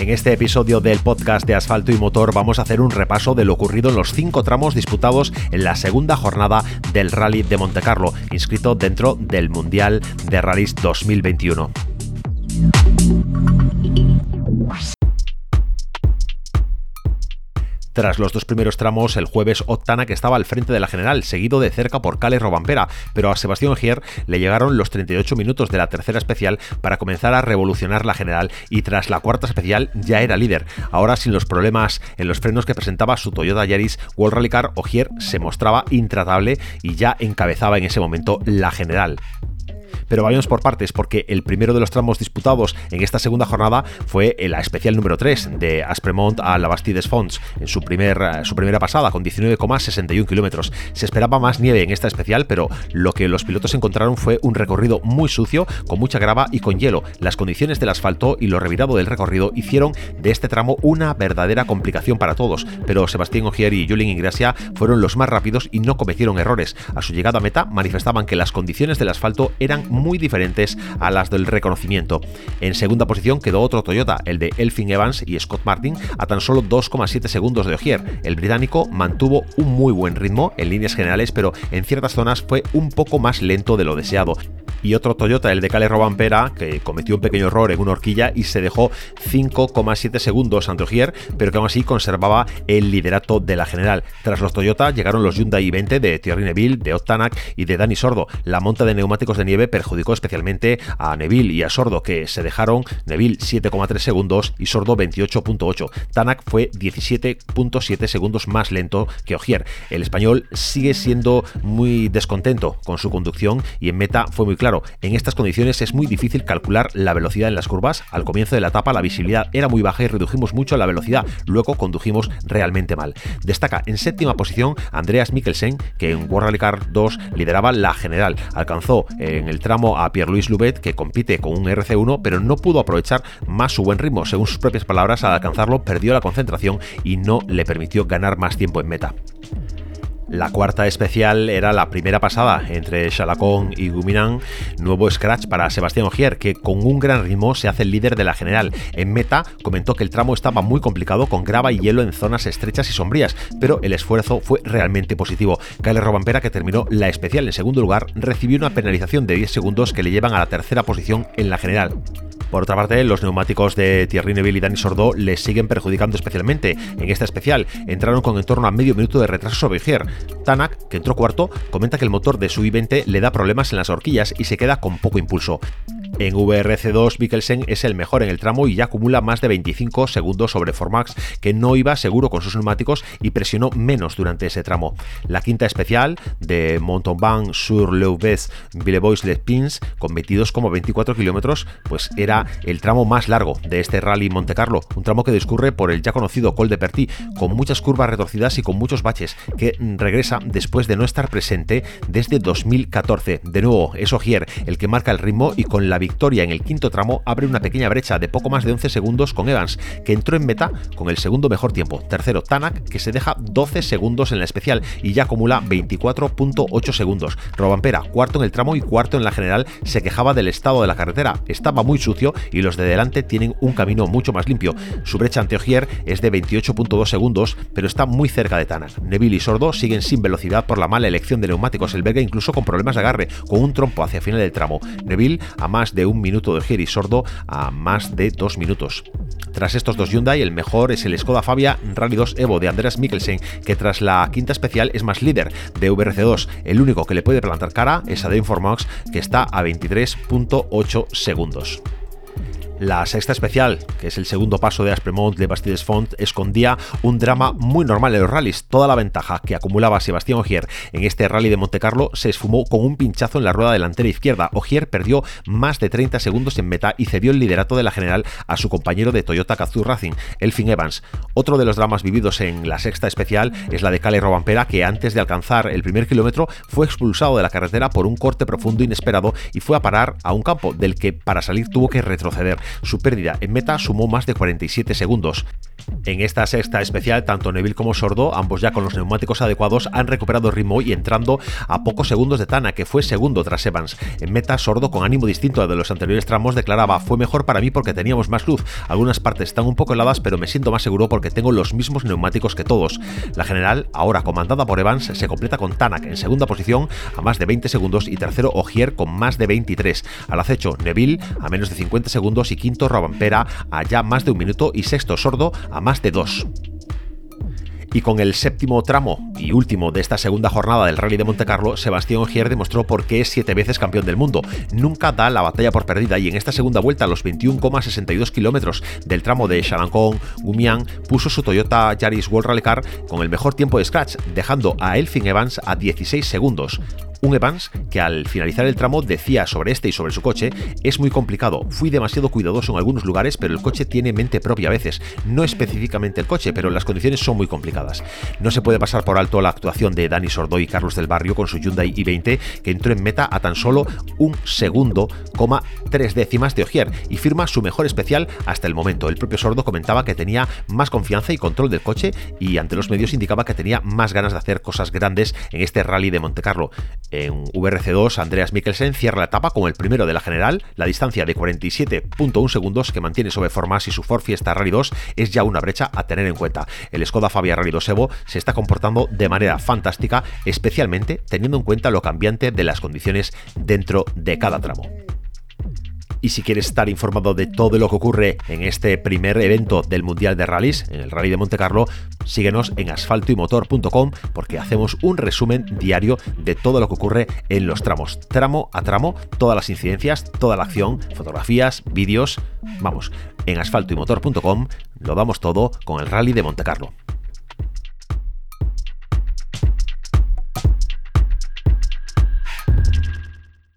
En este episodio del podcast de Asfalto y Motor vamos a hacer un repaso de lo ocurrido en los cinco tramos disputados en la segunda jornada del Rally de Montecarlo, inscrito dentro del Mundial de Rallys 2021. Tras los dos primeros tramos, el jueves Ottana que estaba al frente de la general, seguido de cerca por Cale Robampera, pero a Sebastián Gier le llegaron los 38 minutos de la tercera especial para comenzar a revolucionar la general y tras la cuarta especial ya era líder. Ahora sin los problemas en los frenos que presentaba su Toyota Yaris World Rally Car, Ogier se mostraba intratable y ya encabezaba en ese momento la general. Pero vayamos por partes, porque el primero de los tramos disputados en esta segunda jornada fue la especial número 3 de Aspremont a la Bastides Fonts en su, primer, su primera pasada con 19,61 kilómetros. Se esperaba más nieve en esta especial, pero lo que los pilotos encontraron fue un recorrido muy sucio, con mucha grava y con hielo. Las condiciones del asfalto y lo revirado del recorrido hicieron de este tramo una verdadera complicación para todos, pero Sebastián Ogier y Julien Ingracia fueron los más rápidos y no cometieron errores. A su llegada a meta manifestaban que las condiciones del asfalto eran muy diferentes a las del reconocimiento. En segunda posición quedó otro Toyota, el de Elfin Evans y Scott Martin, a tan solo 2,7 segundos de Ogier. El británico mantuvo un muy buen ritmo en líneas generales, pero en ciertas zonas fue un poco más lento de lo deseado y otro Toyota, el de Cale Robampera, que cometió un pequeño error en una horquilla y se dejó 5,7 segundos ante Ogier, pero que aún así conservaba el liderato de la general. Tras los Toyota llegaron los Hyundai i20 de Thierry Neville, de Ottanak y de Dani Sordo. La monta de neumáticos de nieve perjudicó especialmente a Neville y a Sordo, que se dejaron Neville 7,3 segundos y Sordo 28,8. Tanak fue 17,7 segundos más lento que Ogier. El español sigue siendo muy descontento con su conducción y en meta fue muy claro en estas condiciones es muy difícil calcular la velocidad en las curvas. Al comienzo de la etapa la visibilidad era muy baja y redujimos mucho la velocidad. Luego condujimos realmente mal. Destaca en séptima posición Andreas Mikkelsen, que en World Rally Car 2 lideraba la general. Alcanzó en el tramo a Pierre-Louis Lubet, que compite con un RC1, pero no pudo aprovechar más su buen ritmo. Según sus propias palabras, al alcanzarlo perdió la concentración y no le permitió ganar más tiempo en meta. La cuarta especial era la primera pasada entre Chalacón y Guminan, nuevo scratch para Sebastián Ogier, que con un gran ritmo se hace el líder de la general. En meta comentó que el tramo estaba muy complicado con grava y hielo en zonas estrechas y sombrías, pero el esfuerzo fue realmente positivo. Kyle Robampera, que terminó la especial en segundo lugar, recibió una penalización de 10 segundos que le llevan a la tercera posición en la general. Por otra parte, los neumáticos de Thierry Neville y Dani Sordo les siguen perjudicando especialmente. En esta especial entraron con en torno a medio minuto de retraso sobre Gier. Tanak, que entró cuarto, comenta que el motor de su i20 le da problemas en las horquillas y se queda con poco impulso. En VRC2, Mikkelsen es el mejor en el tramo y ya acumula más de 25 segundos sobre Formax, que no iba seguro con sus neumáticos y presionó menos durante ese tramo. La quinta especial de Montauban sur Leuves Villebois Les Pins, con 22,24 kilómetros, pues era el tramo más largo de este rally Monte Carlo, un tramo que discurre por el ya conocido Col de Perty, con muchas curvas retorcidas y con muchos baches, que regresa después de no estar presente desde 2014. De nuevo, es Ogier el que marca el ritmo y con la victoria en el quinto tramo abre una pequeña brecha de poco más de 11 segundos con Evans, que entró en meta con el segundo mejor tiempo. Tercero, Tanak, que se deja 12 segundos en la especial y ya acumula 24.8 segundos. Robampera, cuarto en el tramo y cuarto en la general, se quejaba del estado de la carretera. Estaba muy sucio y los de delante tienen un camino mucho más limpio. Su brecha ante Ogier es de 28.2 segundos, pero está muy cerca de Tanak. Neville y Sordo siguen sin velocidad por la mala elección de neumáticos. El Belga incluso con problemas de agarre, con un trompo hacia final del tramo. Neville a más de un minuto de Giri Sordo a más de dos minutos. Tras estos dos Hyundai, el mejor es el Skoda Fabia Rally 2 Evo de Andreas Mikkelsen, que tras la quinta especial es más líder de VRC2. El único que le puede plantar cara es a Formax, que está a 23.8 segundos. La sexta especial, que es el segundo paso de Aspremont de Bastides Font, escondía un drama muy normal en los rallies. Toda la ventaja que acumulaba Sebastián Ogier en este rally de Montecarlo se esfumó con un pinchazo en la rueda delantera izquierda. Ogier perdió más de 30 segundos en meta y cedió el liderato de la general a su compañero de Toyota Gazoo Racing, Elfin Evans. Otro de los dramas vividos en la sexta especial es la de Cale Robampera, que antes de alcanzar el primer kilómetro fue expulsado de la carretera por un corte profundo inesperado y fue a parar a un campo del que para salir tuvo que retroceder. Su pérdida en meta sumó más de 47 segundos. En esta sexta especial, tanto Neville como Sordo, ambos ya con los neumáticos adecuados, han recuperado ritmo y entrando a pocos segundos de Tana, que fue segundo tras Evans. En meta, Sordo, con ánimo distinto al de los anteriores tramos, declaraba: Fue mejor para mí porque teníamos más luz. Algunas partes están un poco heladas, pero me siento más seguro porque tengo los mismos neumáticos que todos. La general, ahora comandada por Evans, se completa con Tanak en segunda posición a más de 20 segundos y tercero Ogier con más de 23. Al acecho, Neville a menos de 50 segundos y quinto Robampera a ya más de un minuto y sexto Sordo a más de dos. Y con el séptimo tramo y último de esta segunda jornada del Rally de Monte Carlo, Sebastián Ogier demostró por qué es siete veces campeón del mundo. Nunca da la batalla por perdida y en esta segunda vuelta, a los 21,62 kilómetros del tramo de Chalancon-Gumiang, puso su Toyota Yaris World Rally Car con el mejor tiempo de scratch, dejando a Elfin Evans a 16 segundos. Un Evans que al finalizar el tramo decía sobre este y sobre su coche, es muy complicado, fui demasiado cuidadoso en algunos lugares, pero el coche tiene mente propia a veces, no específicamente el coche, pero las condiciones son muy complicadas. No se puede pasar por alto la actuación de Dani Sordo y Carlos del Barrio con su Hyundai i20, que entró en meta a tan solo un segundo, coma tres décimas de Ogier y firma su mejor especial hasta el momento. El propio Sordo comentaba que tenía más confianza y control del coche y ante los medios indicaba que tenía más ganas de hacer cosas grandes en este rally de Monte Carlo. En VRC2, Andreas Mikkelsen cierra la etapa como el primero de la general. La distancia de 47.1 segundos que mantiene sobre Formas y su Ford Fiesta Rally 2 es ya una brecha a tener en cuenta. El Skoda Fabia Rally 2 Evo se está comportando de manera fantástica, especialmente teniendo en cuenta lo cambiante de las condiciones dentro de cada tramo. Y si quieres estar informado de todo lo que ocurre en este primer evento del Mundial de Rallys, en el Rally de Monte Carlo, síguenos en asfaltoymotor.com porque hacemos un resumen diario de todo lo que ocurre en los tramos, tramo a tramo, todas las incidencias, toda la acción, fotografías, vídeos. Vamos, en asfaltoymotor.com lo damos todo con el Rally de Monte Carlo.